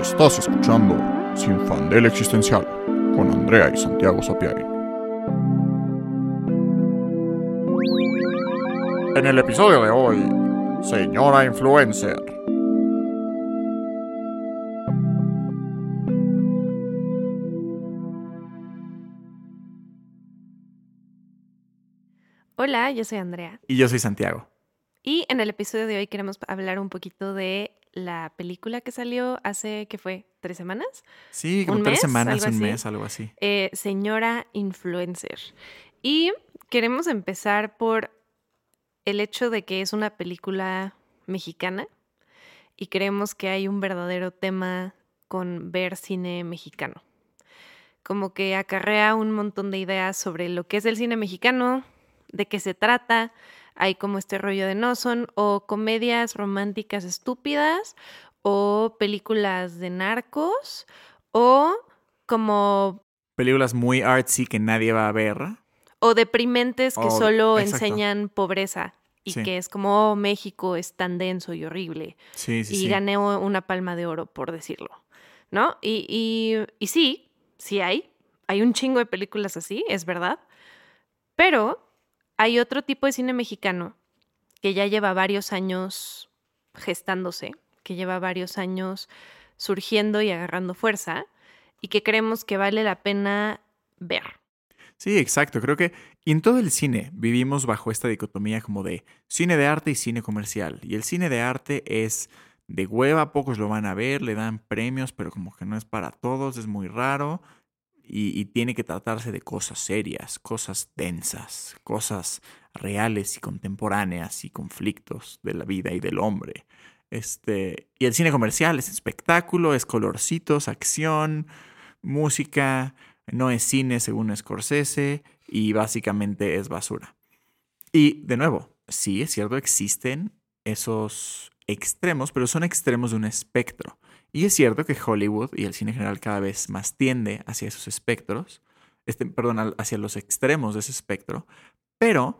Estás escuchando Sin Fandel Existencial con Andrea y Santiago Sapiari. En el episodio de hoy, Señora Influencer. Hola, yo soy Andrea. Y yo soy Santiago. Y en el episodio de hoy queremos hablar un poquito de la película que salió hace, ¿qué fue? ¿Tres semanas? Sí, como ¿Un tres mes? semanas, ¿Algo un así? mes, algo así. Eh, señora Influencer. Y queremos empezar por el hecho de que es una película mexicana y creemos que hay un verdadero tema con ver cine mexicano. Como que acarrea un montón de ideas sobre lo que es el cine mexicano, de qué se trata. Hay como este rollo de no son o comedias románticas estúpidas o películas de narcos o como Películas muy artsy que nadie va a ver. o deprimentes que solo exacto. enseñan pobreza y Sí. que es como "Oh, México es tan denso y horrible Sí, sí, y gané una palma de oro por decirlo, ¿no? Y, y, y sí, sí hay, hay un chingo de películas así, es verdad, pero hay otro tipo de cine mexicano que ya lleva varios años gestándose, que lleva varios años surgiendo y agarrando fuerza y que creemos que vale la pena ver. Sí, exacto. Creo que en todo el cine vivimos bajo esta dicotomía como de cine de arte y cine comercial. Y el cine de arte es de hueva, pocos lo van a ver, le dan premios, pero como que no es para todos, es muy raro. Y, tiene que tratarse de cosas serias, cosas densas, cosas reales y contemporáneas y conflictos de la vida y del hombre. Este, y el cine comercial es espectáculo, es colorcitos, acción, música, no es cine según Scorsese y básicamente es basura. Y de nuevo, sí, es cierto, existen esos extremos, pero son extremos de un espectro. Y es cierto que Hollywood y el cine en general cada vez más tiende hacia esos espectros, este, perdón, hacia los extremos de ese espectro, pero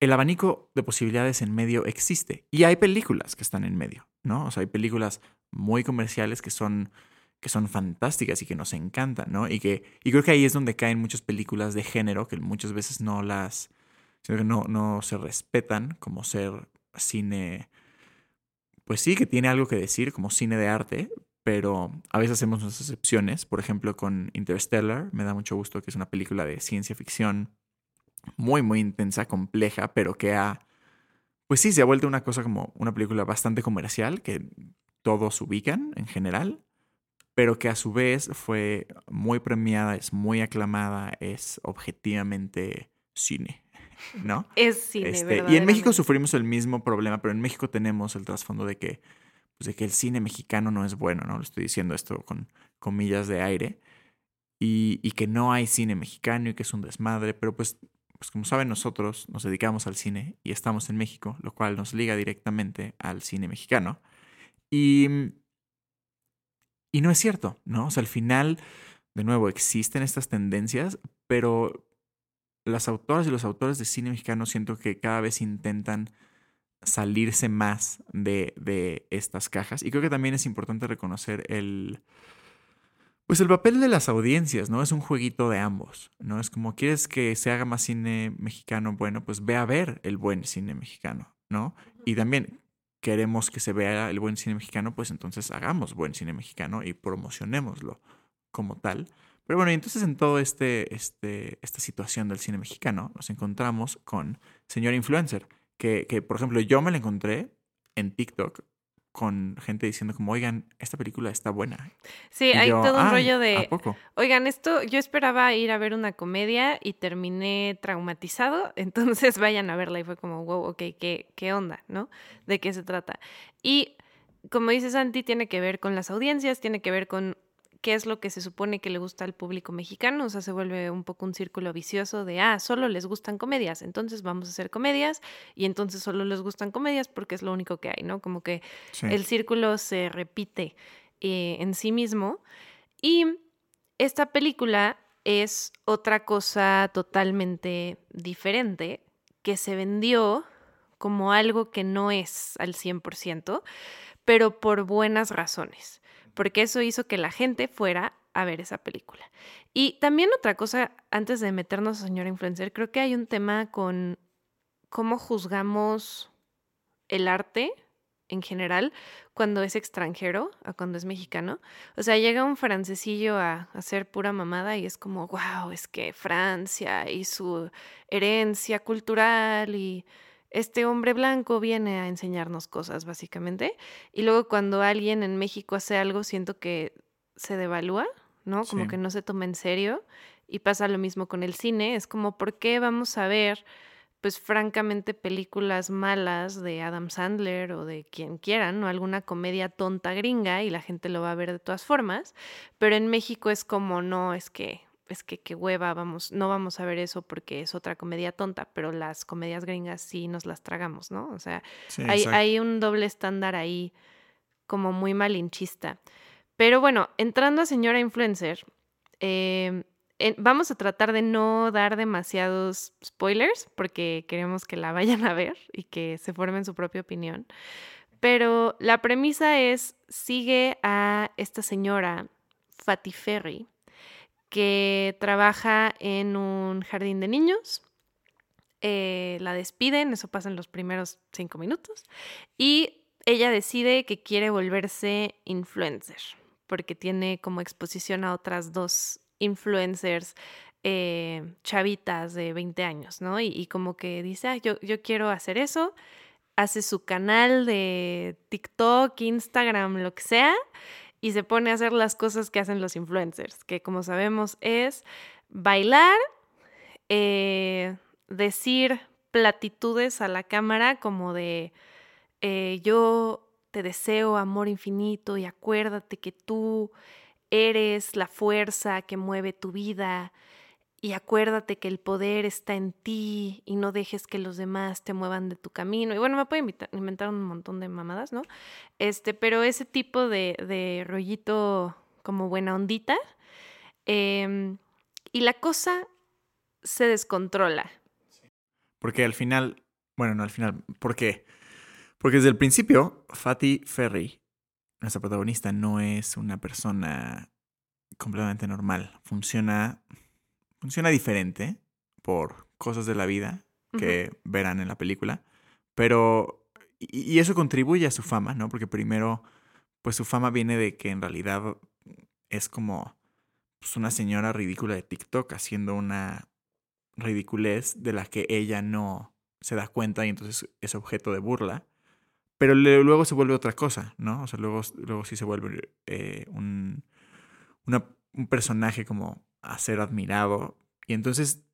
el abanico de posibilidades en medio existe. Y hay películas que están en medio, ¿no? O sea, hay películas muy comerciales que son, que son fantásticas y que nos encantan, ¿no? Y, que, y creo que ahí es donde caen muchas películas de género que muchas veces no las, no, no se respetan como ser cine, pues sí, que tiene algo que decir como cine de arte, pero a veces hacemos unas excepciones. Por ejemplo, con Interstellar, me da mucho gusto que es una película de ciencia ficción muy, muy intensa, compleja, pero que ha, pues sí, se ha vuelto una cosa como una película bastante comercial, que todos ubican en general, pero que a su vez fue muy premiada, es muy aclamada, es objetivamente cine, ¿no? Es cine, Este, y en México sufrimos el mismo problema, pero en México tenemos el trasfondo de que, pues de que el cine mexicano no es bueno, ¿no? Lo estoy diciendo esto con comillas de aire. Y, y que no hay cine mexicano y que es un desmadre, pero pues, pues como saben nosotros nos dedicamos al cine y estamos en México, lo cual nos liga directamente al cine mexicano. Y, y no es cierto, ¿no? O sea, al final, de nuevo, existen estas tendencias, pero las autoras y los autores de cine mexicano siento que cada vez intentan salirse más de, de estas cajas. Y creo que también es importante reconocer el. Pues el papel de las audiencias, ¿no? Es un jueguito de ambos, ¿no? Es como, ¿quieres que se haga más cine mexicano? Bueno, pues ve a ver el buen cine mexicano, ¿no? Y también queremos que se vea el buen cine mexicano, pues entonces hagamos buen cine mexicano y promocionémoslo como tal. Pero bueno, y entonces en todo este, este, esta situación del cine mexicano nos encontramos con Señor Influencer, que, que por ejemplo yo me la encontré en TikTok con gente diciendo como, oigan, esta película está buena. Sí, Y hay yo, todo un "Ah, rollo ¿a de, oigan, esto yo esperaba ir a ver una comedia y terminé traumatizado, entonces vayan a verla y fue como, wow, ok, ¿qué, qué onda, no? ¿De qué se trata? Y como dice Santi, tiene que ver con las audiencias, tiene que ver con qué es lo que se supone que le gusta al público mexicano, o sea, se vuelve un poco un círculo vicioso de, ah, solo les gustan comedias, entonces vamos a hacer comedias y entonces solo les gustan comedias porque es lo único que hay, ¿no? Como que Sí. el círculo se repite eh, en sí mismo. Y esta película es otra cosa totalmente diferente que se vendió como algo que no es al 100%, pero por buenas razones. Porque eso hizo que la gente fuera a ver esa película. Y también otra cosa, antes de meternos a señora influencer, creo que hay un tema con cómo juzgamos el arte en general cuando es extranjero a cuando es mexicano. O sea, llega un francesillo a, hacer pura mamada y es como, wow, es que Francia y su herencia cultural y este hombre blanco viene a enseñarnos cosas, básicamente. Y luego cuando alguien en México hace algo, siento que se devalúa, ¿no? Como que no se toma en serio. Y pasa lo mismo con el cine. Es como, ¿por qué vamos a ver pues francamente películas malas de Adam Sandler o de quien quieran, o alguna comedia tonta gringa y la gente lo va a ver de todas formas, pero en México es como no, es que es que qué hueva, vamos, no vamos a ver eso porque es otra comedia tonta, pero las comedias gringas sí nos las tragamos, ¿no? O sea, hay, hay, un doble estándar ahí como muy malinchista. Pero bueno, entrando a señora influencer, eh, vamos a tratar de no dar demasiados spoilers porque queremos que la vayan a ver y que se formen su propia opinión. Pero la premisa es, sigue a esta señora, Fatty Ferry, que trabaja en un jardín de niños. Eh, la despiden, eso pasa en los primeros cinco minutos. Y ella decide que quiere volverse influencer, porque tiene como exposición a otras dos influencers eh, chavitas de 20 años, ¿no? Y, como que dice, yo, yo quiero hacer eso, hace su canal de TikTok, Instagram, lo que sea, y se pone a hacer las cosas que hacen los influencers, que como sabemos es bailar, eh, decir platitudes a la cámara como de eh, yo te deseo amor infinito y acuérdate que tú Eres la fuerza que mueve tu vida y acuérdate que el poder está en ti y no dejes que los demás te muevan de tu camino. Y bueno, me puedo inventar un montón de mamadas, ¿no? Este, pero ese tipo de, de rollito como buena ondita. Em, y la cosa se descontrola. Porque al final, bueno, no al final, ¿por qué? Porque desde el principio, Fatih Ferry nuestra protagonista no es una persona completamente normal. Funciona, funciona diferente por cosas de la vida que verán en la película. Pero, y, eso contribuye a su fama, ¿no? Porque primero, pues su fama viene de que en realidad es como pues, una señora ridícula de TikTok haciendo una ridiculez de la que ella no se da cuenta y entonces es objeto de burla. Pero luego se vuelve otra cosa, ¿no? O sea, luego, luego sí se vuelve eh, un, un personaje como a ser admirado. Y entonces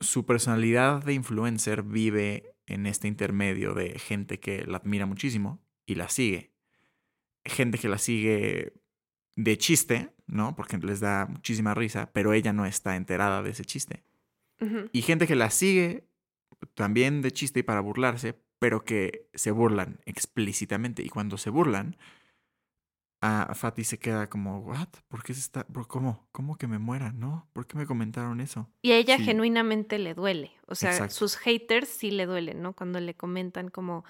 su personalidad de influencer vive en este intermedio de gente que la admira muchísimo y la sigue. Gente que la sigue de chiste, ¿no? Porque les da muchísima risa, pero ella no está enterada de ese chiste. Y gente que la sigue también de chiste y para burlarse, pero que se burlan explícitamente. Y cuando se burlan, a Fatty se queda como, ¿what? ¿Por qué se está, cómo, cómo que me muera, no? ¿Por qué me comentaron eso? Y a ella genuinamente le duele, o sea, sus haters sí le duelen, ¿no? Cuando le comentan como,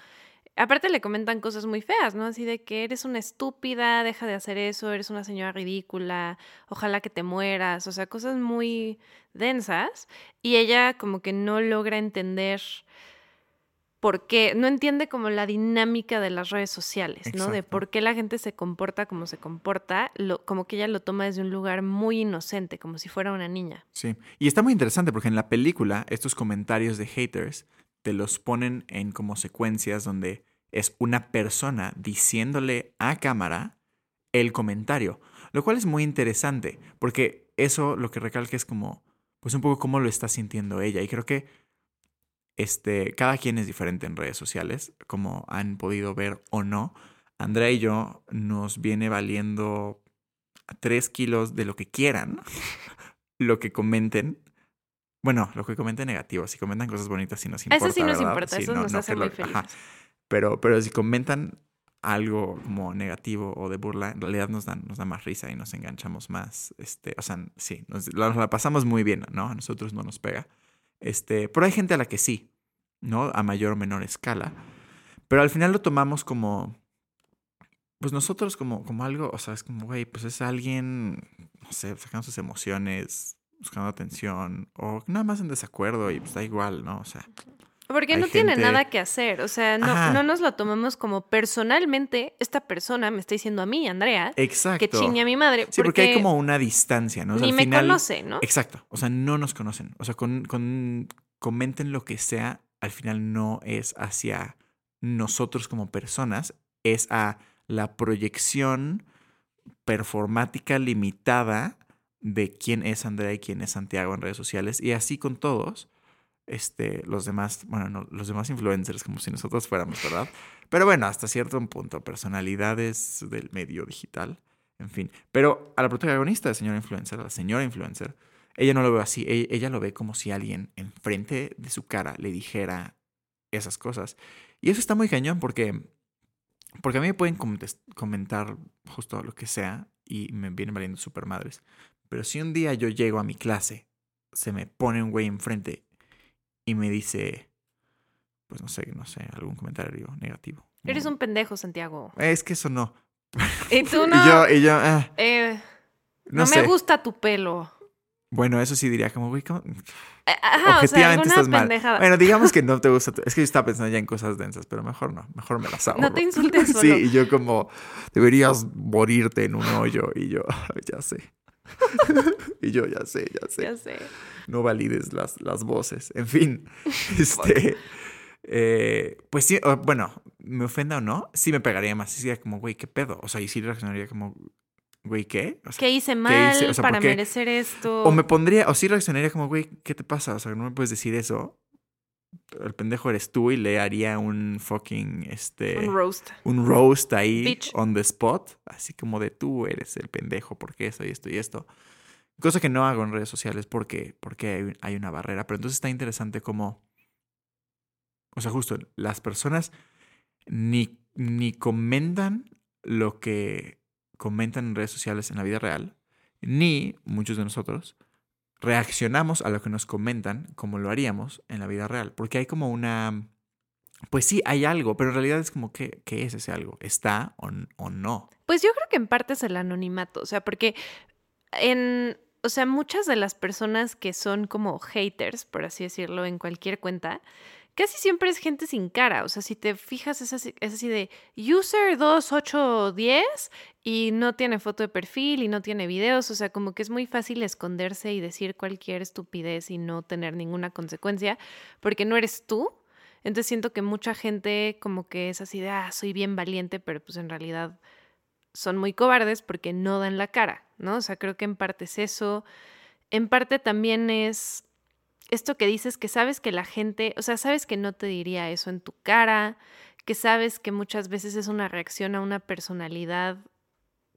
aparte le comentan cosas muy feas, ¿no? Así de que eres una estúpida, deja de hacer eso, eres una señora ridícula, ojalá que te mueras, o sea, cosas muy densas. Y ella como que no logra entender porque no entiende como la dinámica de las redes sociales, ¿no? De por qué la gente se comporta como se comporta, lo, como que ella lo toma desde un lugar muy inocente, como si fuera una niña. Sí, y está muy interesante porque en la película estos comentarios de haters te los ponen en como secuencias donde es una persona diciéndole a cámara el comentario, lo cual es muy interesante porque eso lo que recalca es como, pues un poco cómo lo está sintiendo ella y creo que este, cada quien es diferente en redes sociales, como han podido ver o no. Andrea y yo nos viene valiendo tres kilos de lo que quieran, lo que comenten. Bueno, lo que comenten negativo, si comentan cosas bonitas, si nos importa. Eso sí nos importa, eso nos hace muy felices. Pero, pero si comentan algo como negativo o de burla, en realidad nos, dan, nos da más risa y nos enganchamos más. Este, o sea, sí, nos, la pasamos muy bien, ¿no? A nosotros no nos pega. Este, pero hay gente a la que sí, ¿no? A mayor o menor escala. Pero al final lo tomamos como, pues nosotros como, como algo, o sea, es como, güey, pues es alguien, no sé, sacando sus emociones, buscando atención, o nada más en desacuerdo y pues da igual, ¿no? O sea. Porque hay no tiene nada que hacer, o sea, no, Ajá. no nos lo tomamos como personalmente, esta persona me está diciendo a mí, Andrea, Exacto. que chingue a mi madre. Sí, porque hay como una distancia, ¿no? O sea, ni al me final- conoce, ¿no? Exacto. O sea, no nos conocen. O sea, con, con- comenten lo que sea, al final no es hacia nosotros como personas, es a la proyección performática limitada de quién es Andrea y quién es Santiago en redes sociales. Y así con todos. Este, los demás, bueno, no, los demás influencers, como si nosotros fuéramos, ¿verdad? Pero bueno, hasta cierto punto, personalidades del medio digital, en fin. Pero a la protagonista de señora influencer, la señora influencer, ella no lo ve así, e- ella lo ve como si alguien enfrente de su cara le dijera esas cosas. Y eso está muy cañón porque, porque a mí me pueden comentar justo lo que sea y me vienen valiendo super madres. Pero si un día yo llego a mi clase, se me pone un güey enfrente y me dice, pues no sé, no sé, algún comentario negativo. Eres un pendejo, Santiago. Es que eso no. Y tú no. Y yo, y yo, ah, eh, no, no sé. me gusta tu pelo. Bueno, eso sí diría como, güey, ¿cómo? Eh, Ajá, o sea, Objetivamente estás mal. pendejada. Bueno, digamos que no te gusta. tu- Es que yo estaba pensando ya en cosas densas, pero mejor no. Mejor me las ahorro. no te insultes solo. Sí, y yo como, deberías morirte en un hoyo. Y yo, "Ay, ya sé. y yo, ya sé, ya sé. Ya sé. No valides las, las voces. En fin, este... eh, pues sí, bueno, me ofenda o no, sí me pegaría más. Sí sería como, güey, ¿qué pedo? O sea, y sí reaccionaría como, güey, ¿qué? O sea, ¿Qué hice mal hice? O sea, para merecer esto? O me pondría, o sí reaccionaría como, güey, ¿qué te pasa? O sea, no me puedes decir eso. El pendejo eres tú y le haría un fucking, este, Un roast. un roast ahí Bitch. on the spot. Así como de tú eres el pendejo porque esto y esto y esto. Cosa que no hago en redes sociales porque, porque hay, hay una barrera. Pero entonces está interesante como, o sea, justo las personas ni, ni comentan lo que comentan en redes sociales en la vida real, ni muchos de nosotros reaccionamos a lo que nos comentan como lo haríamos en la vida real. Porque hay como una... Pues sí, hay algo, pero en realidad es como, ¿qué, es ese algo? ¿Está o, o no? Pues yo creo que en parte es el anonimato, o sea, porque en, o sea, muchas de las personas que son como haters, por así decirlo, en cualquier cuenta, casi siempre es gente sin cara, o sea, si te fijas es así, es así de user 2810 y no tiene foto de perfil y no tiene videos, o sea, como que es muy fácil esconderse y decir cualquier estupidez y no tener ninguna consecuencia, porque no eres tú. Entonces siento que mucha gente como que es así de, ah, soy bien valiente, pero pues en realidad son muy cobardes porque no dan la cara, ¿no? O sea, creo que en parte es eso. En parte también es esto que dices que sabes que la gente, o sea, sabes que no te diría eso en tu cara, que sabes que muchas veces es una reacción a una personalidad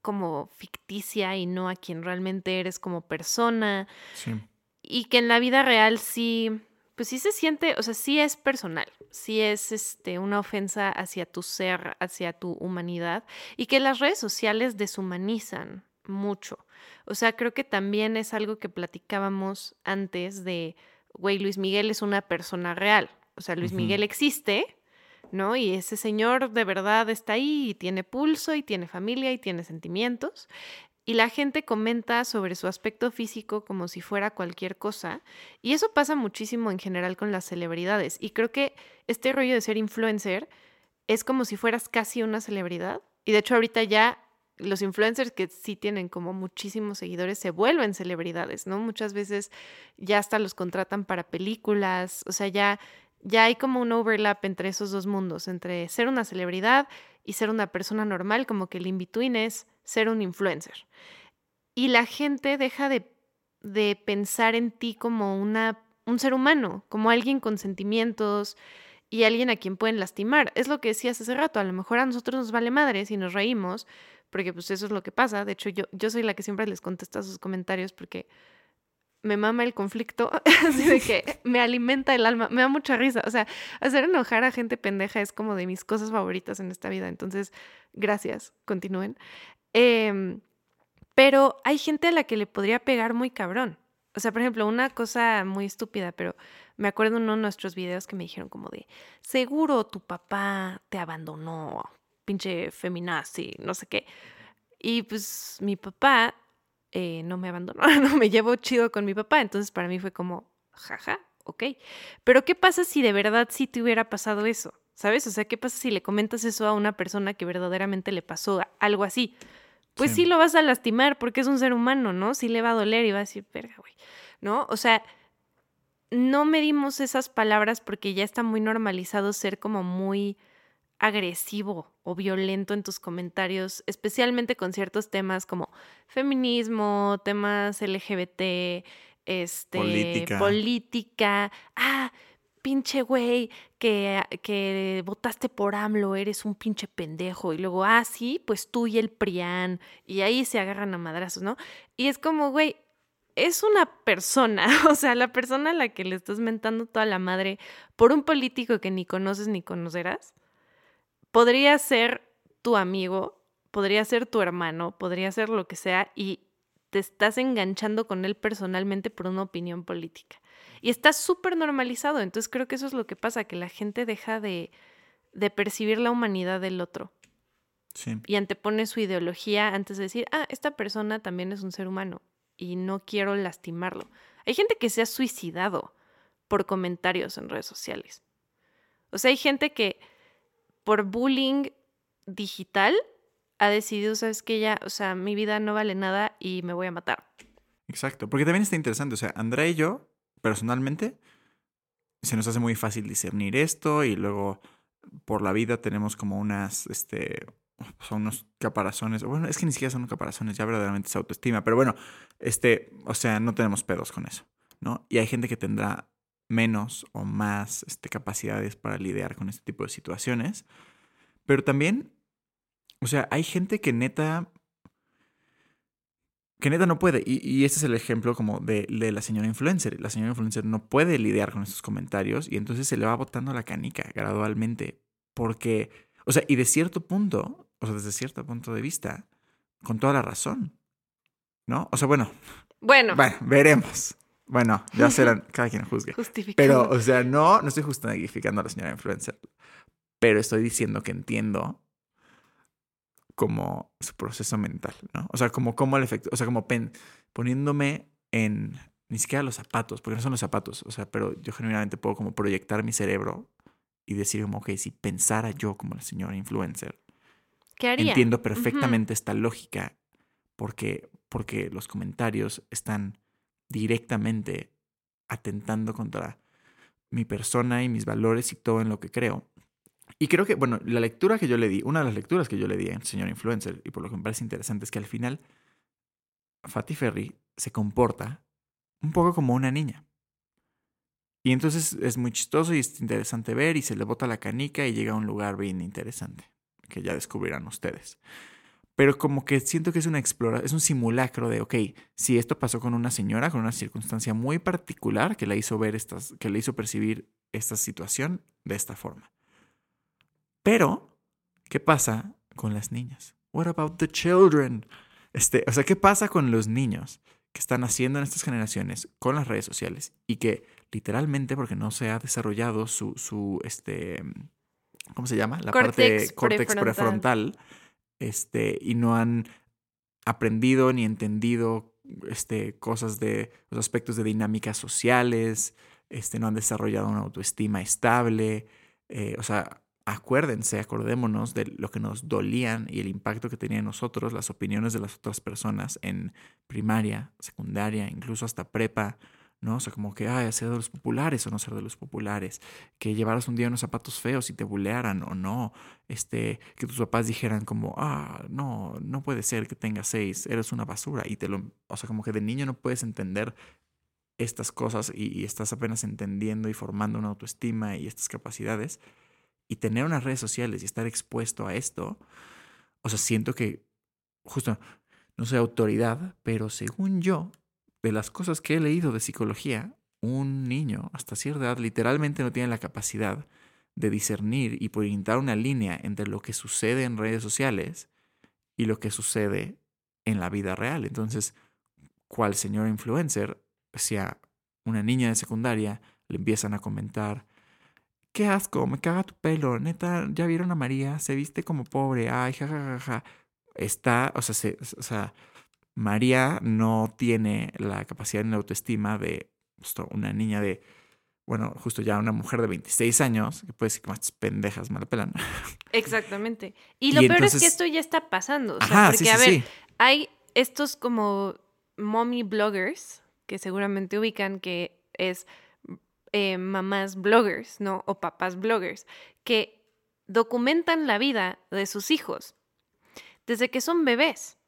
como ficticia y no a quien realmente eres como persona Sí. y que en la vida real sí, pues sí se siente, o sea, sí es personal, sí es este, una ofensa hacia tu ser, hacia tu humanidad, y que las redes sociales deshumanizan mucho. O sea, creo que también es algo que platicábamos antes de, güey, Luis Miguel es una persona real, o sea, Luis. Miguel existe. ¿No? Y ese señor de verdad está ahí y tiene pulso y tiene familia y tiene sentimientos y la gente comenta sobre su aspecto físico como si fuera cualquier cosa. Y eso pasa muchísimo en general con las celebridades. Y creo que este rollo de ser influencer es como si fueras casi una celebridad. Y de hecho ahorita ya los influencers que sí tienen como muchísimos seguidores se vuelven celebridades, ¿no? Muchas veces ya hasta los contratan para películas, o sea, ya, ya hay como un overlap entre esos dos mundos, entre ser una celebridad y ser una persona normal, como que el in-between es ser un influencer. Y la gente deja de, de pensar en ti como una, un ser humano, como alguien con sentimientos y alguien a quien pueden lastimar. Es lo que decías hace rato, a lo mejor a nosotros nos vale madres y nos reímos, porque pues eso es lo que pasa. De hecho, yo, yo soy la que siempre les contesta sus comentarios porque me mama el conflicto, así de que me alimenta el alma, me da mucha risa. O sea, hacer enojar a gente pendeja es como de mis cosas favoritas en esta vida. Entonces, gracias, continúen. Em, pero hay gente a la que le podría pegar muy cabrón. O sea, por ejemplo, una cosa muy estúpida, pero me acuerdo en uno de nuestros videos que me dijeron como de, seguro tu papá te abandonó pinche feminazi, no sé qué. Y pues mi papá eh, no me abandonó, no me llevo chido con mi papá, entonces para mí fue como, jaja, ok. Pero ¿qué pasa si de verdad sí te hubiera pasado eso? ¿Sabes? O sea, ¿qué pasa si le comentas eso a una persona que verdaderamente le pasó algo así? Pues sí. lo vas a lastimar porque es un ser humano, ¿no? Sí le va a doler y va a decir, verga, güey, ¿no? O sea, no medimos esas palabras porque ya está muy normalizado ser como muy agresivo o violento en tus comentarios, especialmente con ciertos temas como feminismo, temas LGBT, este, Política. política. Ah, pinche güey, que, que votaste por AMLO, eres un pinche pendejo. Y luego, ah, sí, pues tú y el PRIAN. Y ahí se agarran a madrazos, ¿no? Y es como, güey, es una persona, o sea, la persona a la que le estás mentando toda la madre por un político que ni conoces ni conocerás, podría ser tu amigo, podría ser tu hermano, podría ser lo que sea, y te estás enganchando con él personalmente por una opinión política. Y está súper normalizado, entonces creo que eso es lo que pasa, que la gente deja de, de percibir la humanidad del otro. Sí. Y antepone su ideología antes de decir, ah, esta persona también es un ser humano y no quiero lastimarlo. Hay gente que se ha suicidado por comentarios en redes sociales. O sea, hay gente que por bullying digital ha decidido, sabes que ya, o sea, mi vida no vale nada y me voy a matar. Exacto, porque también está interesante, o sea, Andrea y yo, personalmente, se nos hace muy fácil discernir esto y luego por la vida tenemos como unas, este, son unos caparazones, bueno, es que ni siquiera son caparazones, ya verdaderamente es autoestima, pero bueno, este, o sea, no tenemos pedos con eso, ¿no? Y hay gente que tendrá menos o más este, capacidades para lidiar con este tipo de situaciones, pero también, o sea, hay gente que neta, que neta no puede, y, y este es el ejemplo como de, de, la señora influencer, la señora influencer no puede lidiar con estos comentarios y entonces se le va botando la canica gradualmente, porque, o sea, y de cierto punto, o sea, desde cierto punto de vista, con toda la razón. ¿No? O sea, bueno. Bueno. Bueno, veremos. Bueno, ya serán, cada quien juzgue. Pero, o sea, no, no estoy justificando a la señora influencer. Pero estoy diciendo que entiendo como su proceso mental, ¿no? O sea, como, como el efecto, o sea, como pen, poniéndome en, ni siquiera los zapatos, porque no son los zapatos, o sea, pero yo genuinamente puedo como proyectar mi cerebro y decir como, ok, si pensara yo como la señora influencer, ¿Qué haría? Entiendo perfectamente uh -huh. esta lógica porque, porque los comentarios están directamente atentando contra mi persona y mis valores y todo en lo que creo. Y creo que, bueno, la lectura que yo le di, una de las lecturas que yo le di al señor influencer, y por lo que me parece interesante, es que al final Fatih Ferry se comporta un poco como una niña. Y entonces es muy chistoso y es interesante ver y se le bota la canica y llega a un lugar bien interesante que ya descubrirán ustedes. Pero como que siento que es una exploración, es un simulacro de, ok, si esto pasó con una señora, con una circunstancia muy particular que la hizo ver estas, que le hizo percibir esta situación de esta forma. Pero, ¿qué pasa con las niñas? What about the children? Este, o sea, ¿qué pasa con los niños que están haciendo en estas generaciones con las redes sociales y que literalmente, porque no se ha desarrollado su, su este, ¿cómo se llama? La Córtex parte córtex prefrontal. prefrontal, este, y no han aprendido ni entendido este, cosas de los aspectos de dinámicas sociales, este, no han desarrollado una autoestima estable, eh, o sea, acuérdense, acordémonos de lo que nos dolían y el impacto que tenían nosotros, las opiniones de las otras personas en primaria, secundaria, incluso hasta prepa, ¿no? O sea, como que, ay, ser de los populares o no ser de los populares, que llevaras un día unos zapatos feos y te bulearan o no, este, que tus papás dijeran como, ah, no, no puede ser que tengas seis, eres una basura y te lo, o sea, como que de niño no puedes entender estas cosas y, y estás apenas entendiendo y formando una autoestima y estas capacidades y tener unas redes sociales y estar expuesto a esto, o sea, siento que justo, no soy autoridad, pero según yo, de las cosas que he leído de psicología, un niño hasta cierta edad literalmente no tiene la capacidad de discernir y pintar una línea entre lo que sucede en redes sociales y lo que sucede en la vida real. Entonces, cual señor influencer, si a una niña de secundaria le empiezan a comentar qué asco, me caga tu pelo, neta, ya vieron a María, se viste como pobre, ay, jajajaja. Está, o sea, se, o sea, María no tiene la capacidad ni la autoestima de justo una niña de, bueno, justo ya una mujer de 26 años, que puede decir que más pendejas me la pelan. Exactamente. Y lo Y peor es que esto ya está pasando. O sea, Ajá, porque, sí, a ver, sí. hay estos como mommy bloggers que seguramente ubican que es eh, mamás bloggers, ¿no? O papás bloggers, que documentan la vida de sus hijos desde que son bebés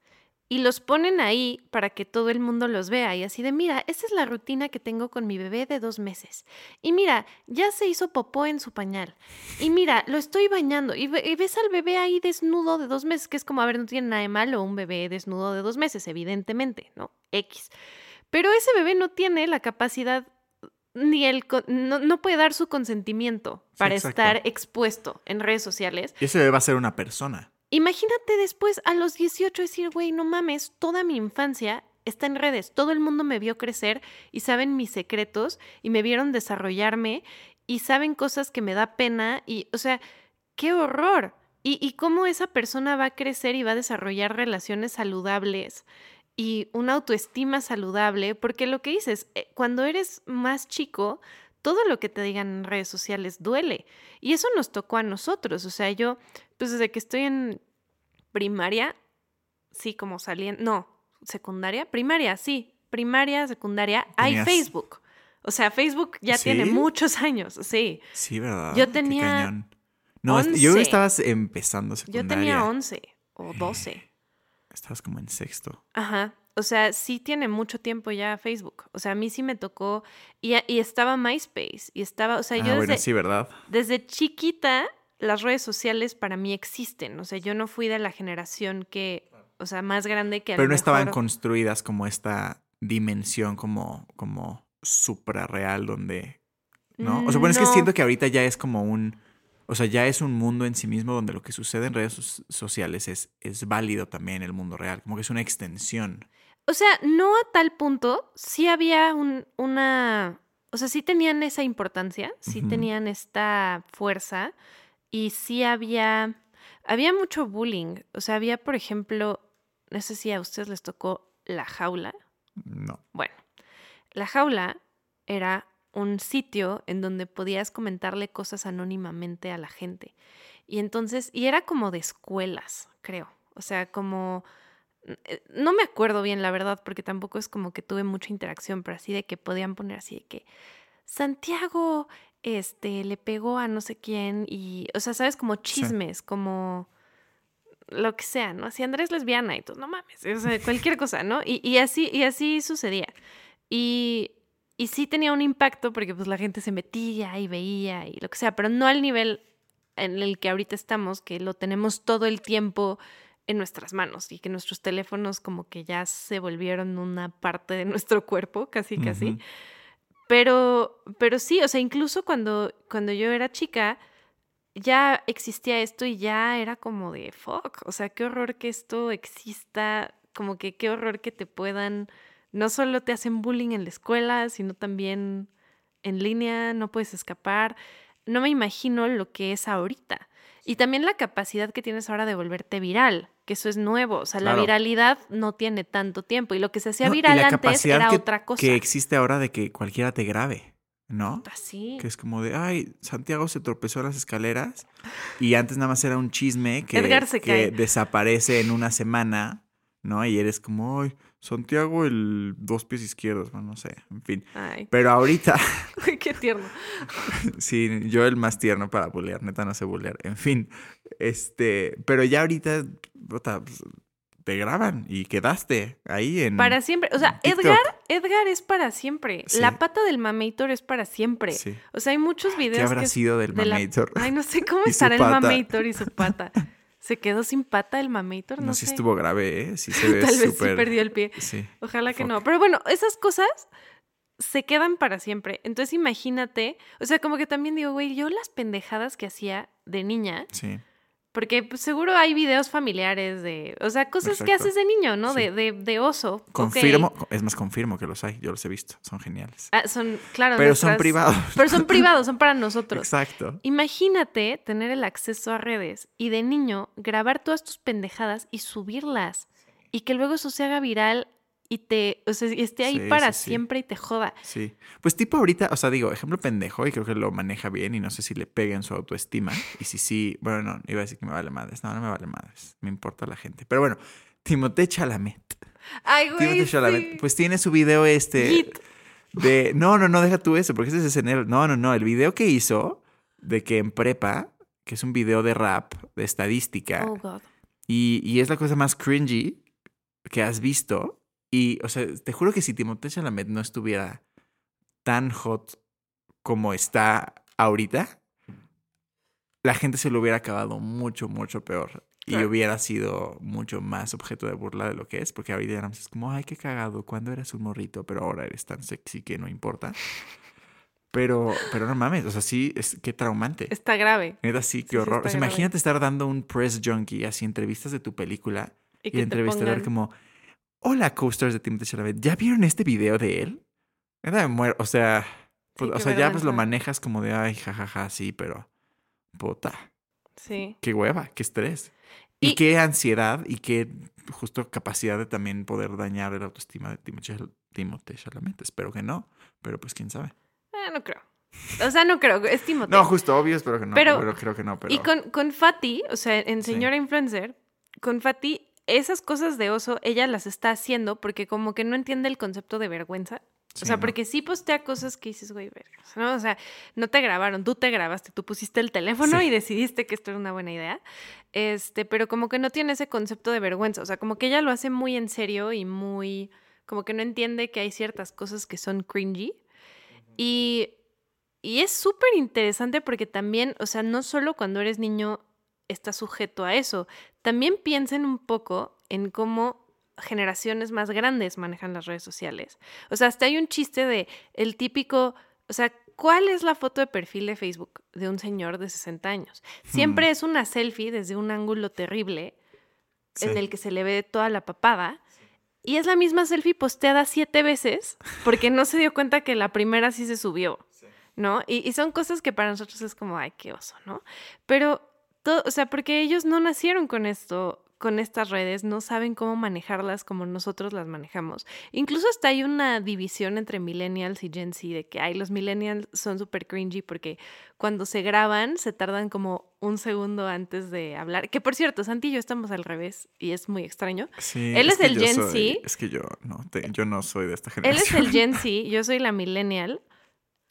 y los ponen ahí para que todo el mundo los vea y así de, mira, esta es la rutina que tengo con mi bebé de dos meses. Y mira, ya se hizo popó en su pañal. Y mira, lo estoy bañando. Y ves al bebé ahí desnudo de dos meses, que es como, a ver, no tiene nada de malo un bebé desnudo de dos meses, evidentemente, ¿no? X. Pero ese bebé no tiene la capacidad ni el no, no puede dar su consentimiento para estar expuesto en redes sociales. Y ese bebé va a ser una persona. Imagínate después a los 18 decir, güey, no mames, toda mi infancia está en redes, todo el mundo me vio crecer y saben mis secretos y me vieron desarrollarme y saben cosas que me da pena y, o sea, qué horror. Y, y cómo esa persona va a crecer y va a desarrollar relaciones saludables y una autoestima saludable, porque lo que dices, eh, cuando eres más chico, todo lo que te digan en redes sociales duele. Y eso nos tocó a nosotros. O sea, yo, pues desde que estoy en primaria, sí, como saliendo, no, secundaria, primaria, sí, primaria, secundaria, hay Tenías- Facebook. O sea, Facebook ya tiene muchos años, sí. Sí, ¿verdad? Yo Qué tenía cañón. No, yo 11. estabas empezando secundaria. Yo tenía 11 o 12. Estabas como en sexto. Ajá. O sea, sí tiene mucho tiempo ya Facebook. O sea, a mí sí me tocó. Y, y estaba MySpace. Y estaba. O sea, ah, yo bueno, desde, sí, ¿verdad? desde chiquita, las redes sociales para mí existen. O sea, yo no fui de la generación que. O sea, más grande que Pero no estaban construidas como esta dimensión como, como suprarreal donde... ¿No? O sea, bueno, es que siento que ahorita ya es como un... O sea, ya es un mundo en sí mismo donde lo que sucede en redes so- sociales es, es válido también en el mundo real. Como que es una extensión. O sea, no a tal punto. Sí había un- una. O sea, sí tenían esa importancia, sí tenían esta fuerza y sí había. Había mucho bullying. O sea, había, por ejemplo, no sé si a ustedes les tocó la jaula. No. Bueno, la jaula era un sitio en donde podías comentarle cosas anónimamente a la gente. Y entonces, y era como de escuelas, creo. O sea, como... eh, No me acuerdo bien, la verdad, porque tampoco es como que tuve mucha interacción, pero así de que podían poner así de que Santiago este, le pegó a no sé quién y, o sea, sabes, como chismes, como lo que sea, ¿no? Así Andrés lesbiana y todo, no mames, o sea, cualquier cosa, ¿no? Y, y así, y así sucedía. Y, y sí tenía un impacto porque pues la gente se metía y veía y lo que sea, pero no al nivel en el que ahorita estamos, que lo tenemos todo el tiempo en nuestras manos y que nuestros teléfonos como que ya se volvieron una parte de nuestro cuerpo, casi, casi. Pero, pero sí, o sea, incluso cuando, cuando yo era chica, ya existía esto y ya era como de fuck. O sea, qué horror que esto exista, como que qué horror que te puedan, no solo te hacen bullying en la escuela, sino también en línea, no puedes escapar. No me imagino lo que es ahorita. Y también la capacidad que tienes ahora de volverte viral, que eso es nuevo. O sea, la viralidad no tiene tanto tiempo. Y lo que se hacía No, viral antes era que, otra cosa. que existe ahora de que cualquiera te grabe, ¿no? Así. Que es como de, ay, Santiago se tropezó en las escaleras y antes nada más era un chisme que, Edgar se que cae. desaparece en una semana, ¿no? Y eres como, ay, Santiago el dos pies izquierdos, bueno, no sé, en fin. Ay, Pero ahorita, Uy, qué tierno. sí, yo el más tierno para bulear, neta no sé bulear, en fin. Este, pero ya ahorita, puta, pues, te graban y quedaste ahí en... Para siempre. O sea. Edgar, Edgar es para siempre. Sí. La pata del mamator es para siempre. Sí. O sea, hay muchos videos. ¿Qué habrá que sido del de la-? Ay, no sé cómo estará el mamator y su pata. ¿Se quedó sin pata el mamator? No, No, sé si sé. estuvo grave, ¿eh? Sí se ve Tal vez sí perdió el pie. Sí. Ojalá que Fuck. no. Pero bueno, esas cosas se quedan para siempre. Entonces imagínate, o sea, como que también digo, güey, yo las pendejadas que hacía de niña, Sí. Porque pues, seguro hay videos familiares de, o sea, cosas que haces de niño, ¿no? Sí. De, de, de oso. Confirmo, es más, confirmo que los hay. Yo los he visto. Son geniales. Ah, son, claro. Pero son privados. Pero son privados, son para nosotros. Exacto. Imagínate tener el acceso a redes y de niño grabar todas tus pendejadas y subirlas. Y que luego eso se haga viral y te, o sea, esté ahí Sí, para sí, sí. siempre y te joda. Sí. Pues tipo ahorita, o sea, digo, ejemplo pendejo y creo que lo maneja bien y no sé si le pega en su autoestima. Y si sí, bueno, no, iba a decir que me vale madres. No, no me vale madres. Me importa la gente. Pero bueno, Timothée Chalamet. Ay, güey. Timothée Chalamet, pues tiene su video este Git. de... No, no, no, deja tú eso, porque ese es en el... No, no, no, el video que hizo de que en prepa, que es un video de rap, de estadística, Oh, God. y, y es la cosa más cringy que has visto. Y, o sea, te juro que si Timothée Chalamet no estuviera tan hot como está ahorita, la gente se lo hubiera acabado mucho, mucho peor. Y hubiera sido mucho más objeto de burla de lo que es, porque ahorita más es como, ay, qué cagado, cuando eras un morrito, pero ahora eres tan sexy que no importa. Pero, pero no mames, o sea, sí, es, qué traumante. Está grave. Neta, sí, Sí, qué sí, horror. O sea, imagínate estar dando un press junkie, así entrevistas de tu película Y y, que el te entrevistador pongan- como, hola co-stars de Timothée Chalamet, ¿ya vieron este video de él? Neta, me muero. O sea, pues, Sí, o sea ya pues lo manejas como de, ay, jajaja, sí, pero puta, Sí. qué hueva, qué estrés. Y, Y- qué ansiedad y qué justo capacidad de también poder dañar el autoestima de Timothée Chalamet. Espero que no, pero pues quién sabe. Ah, no creo. O sea, no creo. Es Timothée. No, justo, obvio, espero que no, Pero- pero, creo que no, pero... Y con, con Fati, o sea, en Sí. Señora Influencer, con Fati, esas cosas de oso, ella las está haciendo porque como que no entiende el concepto de vergüenza. Sí, o sea, no. porque sí postea cosas que dices, güey, vergas, ¿no? O sea, no te grabaron, tú te grabaste, tú pusiste el teléfono Sí. y decidiste que esto era una buena idea. Este, pero como que no tiene ese concepto de vergüenza. O sea, como que ella lo hace muy en serio y muy. como que no entiende que hay ciertas cosas que son cringy. Y, y es súper interesante porque también, o sea, no solo cuando eres niño estás sujeto a eso, también piensen un poco en cómo generaciones más grandes manejan las redes sociales. O sea, hasta hay un chiste de el típico, o sea, ¿cuál es la foto de perfil de Facebook de un señor de 60 años? Siempre Hmm. es una selfie desde un ángulo terrible en el que se le ve toda la papada. Y es la misma selfie posteada siete veces porque no se dio cuenta que la primera sí se subió, ¿no? Y, y son cosas que para nosotros es como, ay, qué oso, ¿no? Pero, todo, o sea, porque ellos no nacieron con esto, con estas redes, no saben cómo manejarlas como nosotros las manejamos. Incluso hasta hay una división entre millennials y Gen Z de que, ay, los millennials son súper cringy porque cuando se graban se tardan como un segundo antes de hablar. Que por cierto, Santi y yo estamos al revés y es muy extraño. Sí, Él es el Gen soy- Z. Es que yo no, te- yo no soy de esta Él es generación. el Gen Z, yo soy la millennial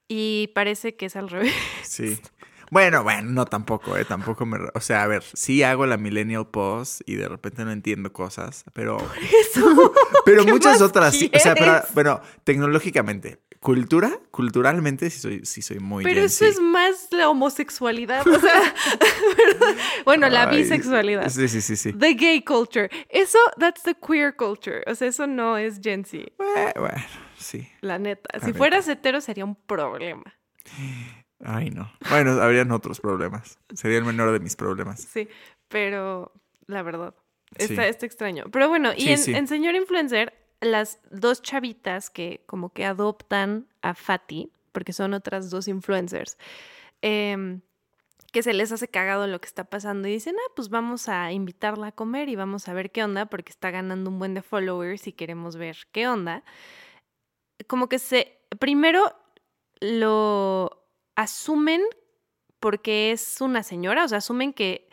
y parece que es al revés. Sí. Bueno, bueno, no tampoco, ¿eh? Tampoco me... O sea, a ver, sí hago la millennial pause y de repente no entiendo cosas, pero... Eso. Pero ¿qué muchas otras sí. O sea, pero, bueno, tecnológicamente. Cultura, culturalmente sí soy, sí soy muy Pero eso es más la homosexualidad, o sea, bueno, la Ay, bisexualidad. Sí, sí, sí, sí. The gay culture. Eso, that's the queer culture. O sea, eso no es Gen Z, Bueno, bueno, sí. la neta. La si neta. fueras hetero sería un problema. Ay, no. Bueno, habrían otros problemas. Sería el menor de mis problemas. Sí, pero la verdad, está, Sí. está extraño. Pero bueno, y Sí, en, sí. en Señor Influencer, las dos chavitas que como que adoptan a Fati, porque son otras dos influencers, em, que se les hace cagado lo que está pasando y dicen, ah, pues vamos a invitarla a comer y vamos a ver qué onda, porque está ganando un buen de followers y queremos ver qué onda. Como que se, primero lo asumen porque es una señora, o sea, asumen que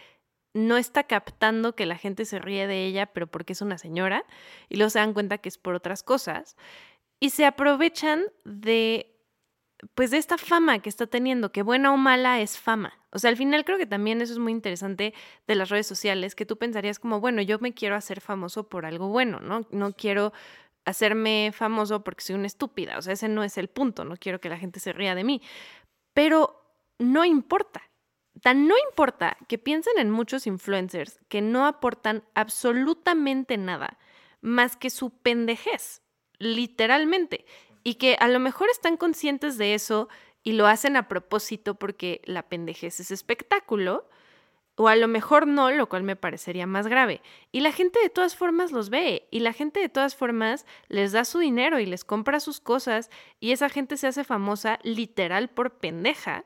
no está captando que la gente se ríe de ella, pero porque es una señora, y luego se dan cuenta que es por otras cosas, y se aprovechan de, pues, de esta fama que está teniendo, que buena o mala es fama. O sea, al final creo que también eso es muy interesante de las redes sociales, que tú pensarías como, bueno, yo me quiero hacer famoso por algo bueno, ¿no? No quiero hacerme famoso porque soy una estúpida, o sea, ese no es el punto, no quiero que la gente se ría de mí, pero no importa. Tan no importa que piensen en muchos influencers que no aportan absolutamente nada más que su pendejez, literalmente. Y que a lo mejor están conscientes de eso y lo hacen a propósito porque la pendejez es espectáculo. O a lo mejor no, lo cual me parecería más grave. Y la gente de todas formas los ve. Y la gente de todas formas les da su dinero y les compra sus cosas. Y esa gente se hace famosa literal por pendeja.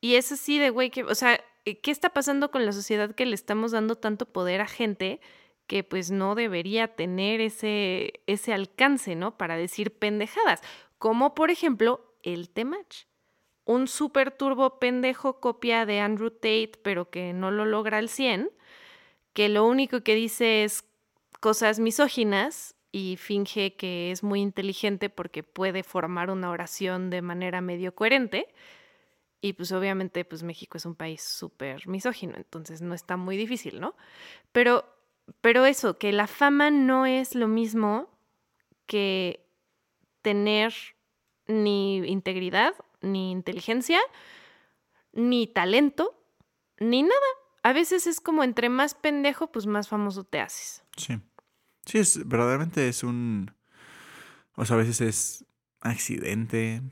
Y es así de, güey, que, o sea, ¿qué está pasando con la sociedad que le estamos dando tanto poder a gente que pues no debería tener ese, ese alcance, ¿no? Para decir pendejadas. Como por ejemplo el Temach. Un super turbo pendejo copia de Andrew Tate, pero que no lo logra al 100, que lo único que dice es cosas misóginas y finge que es muy inteligente porque puede formar una oración de manera medio coherente. Y pues obviamente pues México es un país súper misógino, entonces no está muy difícil, ¿no? Pero pero eso, que la fama no es lo mismo que tener ni integridad, ni inteligencia, ni talento, ni nada. A veces es como entre más pendejo, pues más famoso te haces. Sí. Sí, es, verdaderamente es un. O sea, a veces es accidente.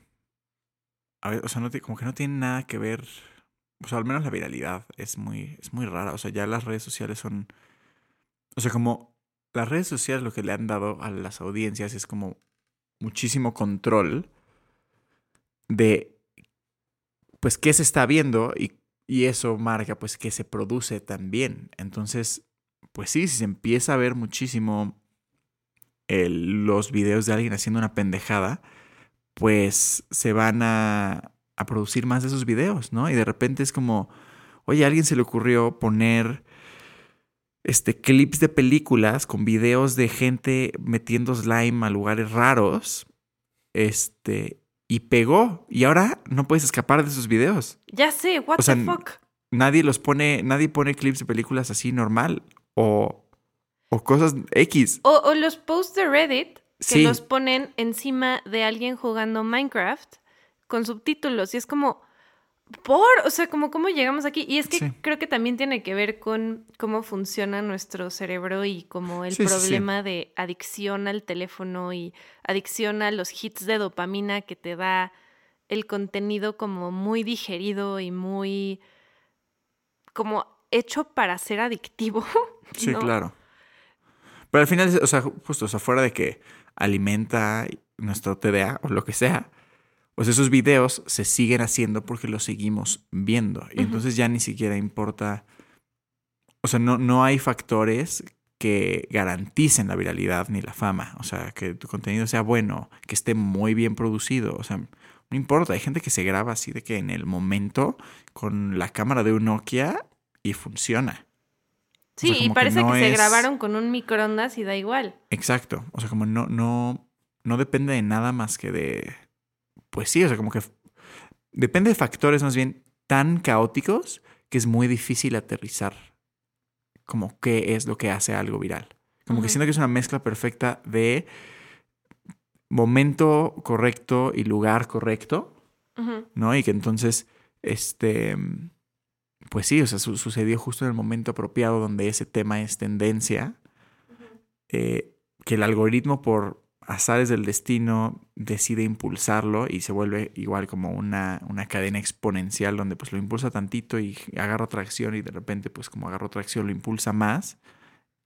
o sea, no como que no tiene nada que ver. O sea, al menos la viralidad es muy, es muy rara. O sea, ya las redes sociales son o sea, como las redes sociales lo que le han dado a las audiencias es como muchísimo control de, pues, qué se está viendo y, eso marca, pues, qué se produce también. Entonces, pues sí, si se empieza a ver muchísimo los videos de alguien haciendo una pendejada, pues se van a, a producir más de esos videos, ¿no? Y de repente es como, oye, a alguien se le ocurrió poner este, clips de películas con videos de gente metiendo slime a lugares raros. Este, y pegó. Y ahora no puedes escapar de esos videos. Ya sé, what the fuck. Nadie los pone, nadie pone clips de películas así normal. O, o cosas X. O, los posts de Reddit que los ponen encima de alguien jugando Minecraft con subtítulos. Y es como, por, o sea, como cómo llegamos aquí. Y es que creo que también tiene que ver con cómo funciona nuestro cerebro y como el problema de adicción al teléfono y adicción a los hits de dopamina que te da el contenido como muy digerido y muy como hecho para ser adictivo. Sí, claro. Pero al final, o sea, justo, o sea, fuera de que alimenta nuestro TDA o lo que sea, pues esos videos se siguen haciendo porque los seguimos viendo. Y entonces ya ni siquiera importa, o sea, no, no hay factores que garanticen la viralidad ni la fama. O sea, que tu contenido sea bueno, que esté muy bien producido. O sea, no importa. Hay gente que se graba así de que en el momento con la cámara de un Nokia y funciona. Sí, y parece que, se grabaron con un microondas y da igual. Exacto. O sea, como no, no, no depende de nada más que de pues sí, o sea, como que depende de factores más bien tan caóticos que es muy difícil aterrizar como qué es lo que hace algo viral. Como que siento que es una mezcla perfecta de momento correcto y lugar correcto, ¿no? Y que entonces, este, pues sí, o sea, sucedió justo en el momento apropiado donde ese tema es tendencia, eh, que el algoritmo por azares del destino decide impulsarlo y se vuelve igual como una, una, cadena exponencial donde pues lo impulsa tantito y agarra tracción y de repente pues como agarra tracción lo impulsa más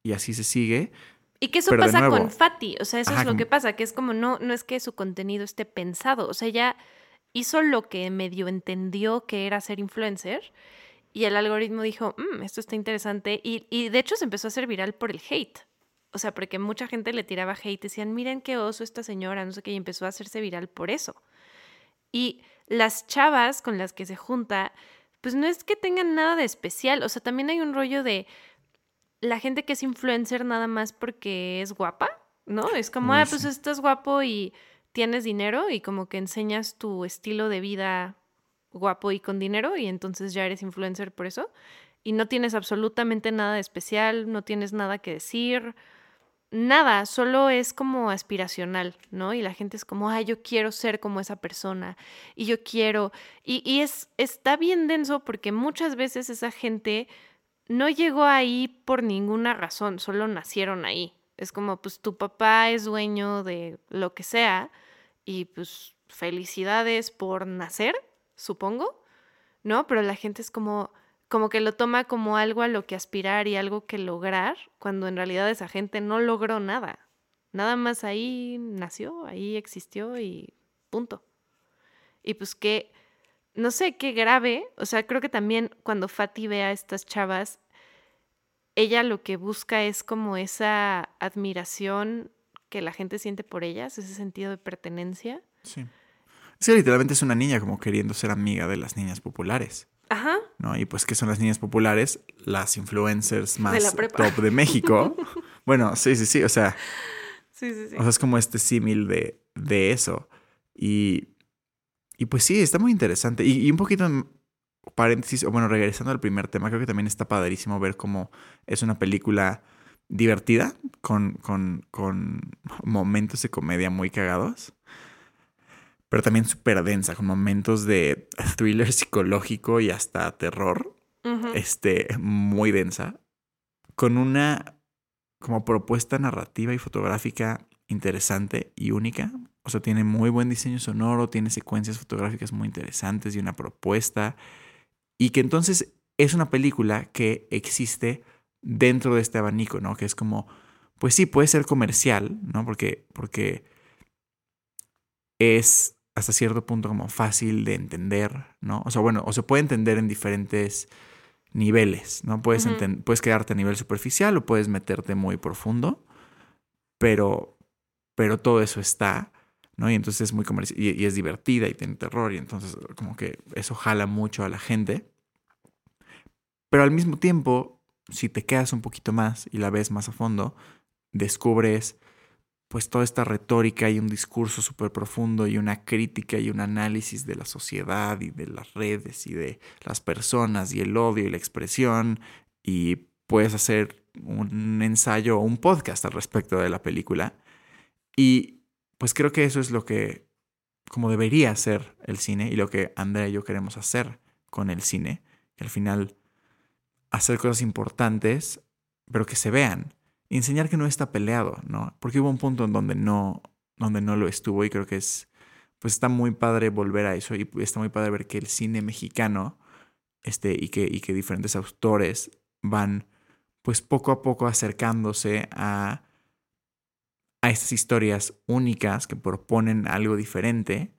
y así se sigue. Y que eso pasa con Fati, o sea, eso es lo que pasa, que es como no, no es que su contenido esté pensado, o sea, ya hizo lo que medio entendió que era ser influencer y el algoritmo dijo, mm, esto está interesante y, y de hecho se empezó a hacer viral por el hate o sea, porque mucha gente le tiraba hate, decían, miren qué oso esta señora, no sé qué, y empezó a hacerse viral por eso. Y las chavas con las que se junta, pues no es que tengan nada de especial, o sea, también hay un rollo de la gente que es influencer nada más porque es guapa, ¿no? Es como, ah, pues estás guapo y tienes dinero y como que enseñas tu estilo de vida guapo y con dinero y entonces ya eres influencer por eso y no tienes absolutamente nada de especial, no tienes nada que decir, nada, solo es como aspiracional, ¿no? Y la gente es como, ay, yo quiero ser como esa persona y yo quiero, y, y es, está bien denso porque muchas veces esa gente no llegó ahí por ninguna razón, solo nacieron ahí. Es como, pues tu papá es dueño de lo que sea y pues felicidades por nacer, supongo, ¿no? Pero la gente es como, como que lo toma como algo a lo que aspirar y algo que lograr, cuando en realidad esa gente no logró nada. Nada más ahí nació, ahí existió y punto. Y pues que, no sé, qué grave, o sea, creo que también cuando Fati ve a estas chavas, ella lo que busca es como esa admiración que la gente siente por ellas, ese sentido de pertenencia. Sí. Es que literalmente es una niña como queriendo ser amiga de las niñas populares. Ajá. ¿no? Y pues, ¿qué son las niñas populares? Las influencers más top de México. bueno, sí, sí, sí, o sea. Sí, sí, sí. O sea, es como este símil de, de eso. Y, y pues sí, está muy interesante. Y, y un poquito en paréntesis, o bueno, regresando al primer tema, creo que también está padrísimo ver cómo es una película divertida, con, con, con momentos de comedia muy cagados pero también súper densa, con momentos de thriller psicológico y hasta terror, este, muy densa, con una como propuesta narrativa y fotográfica interesante y única. O sea, tiene muy buen diseño sonoro, tiene secuencias fotográficas muy interesantes y una propuesta. Y que entonces es una película que existe dentro de este abanico, ¿no? Que es como, pues sí, puede ser comercial, ¿no? Porque, porque es hasta cierto punto como fácil de entender, ¿no? O sea, bueno, o se puede entender en diferentes niveles, ¿no? Puedes, puedes quedarte a nivel superficial o puedes meterte muy profundo, pero, pero todo eso está, ¿no? Y entonces es muy comercial y, es divertida y tiene terror y entonces como que eso jala mucho a la gente. Pero al mismo tiempo, si te quedas un poquito más y la ves más a fondo, descubres pues toda esta retórica y un discurso súper profundo y una crítica y un análisis de la sociedad y de las redes y de las personas y el odio y la expresión y puedes hacer un ensayo o un podcast al respecto de la película. Y pues creo que eso es lo que como debería ser el cine y lo que Andrea y yo queremos hacer con el cine, al final hacer cosas importantes pero que se vean enseñar que no está peleado, ¿no? Porque hubo un punto en donde no, donde no lo estuvo y creo que es, pues está muy padre volver a eso y está muy padre ver que el cine mexicano, este, y que, y que diferentes autores van, pues poco a poco acercándose a, a estas historias únicas que proponen algo diferente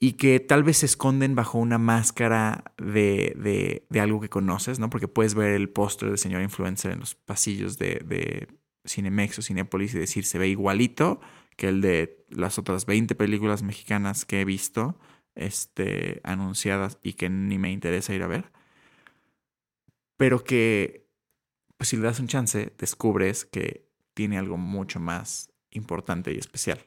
y que tal vez se esconden bajo una máscara de, de, algo que conoces, ¿no? Porque puedes ver el póster del señor influencer en los pasillos de, de Cinemex o Cinepolis y decir, se ve igualito que el de las otras 20 películas mexicanas que he visto este, anunciadas y que ni me interesa ir a ver. Pero que, pues si le das un chance, descubres que tiene algo mucho más importante y especial.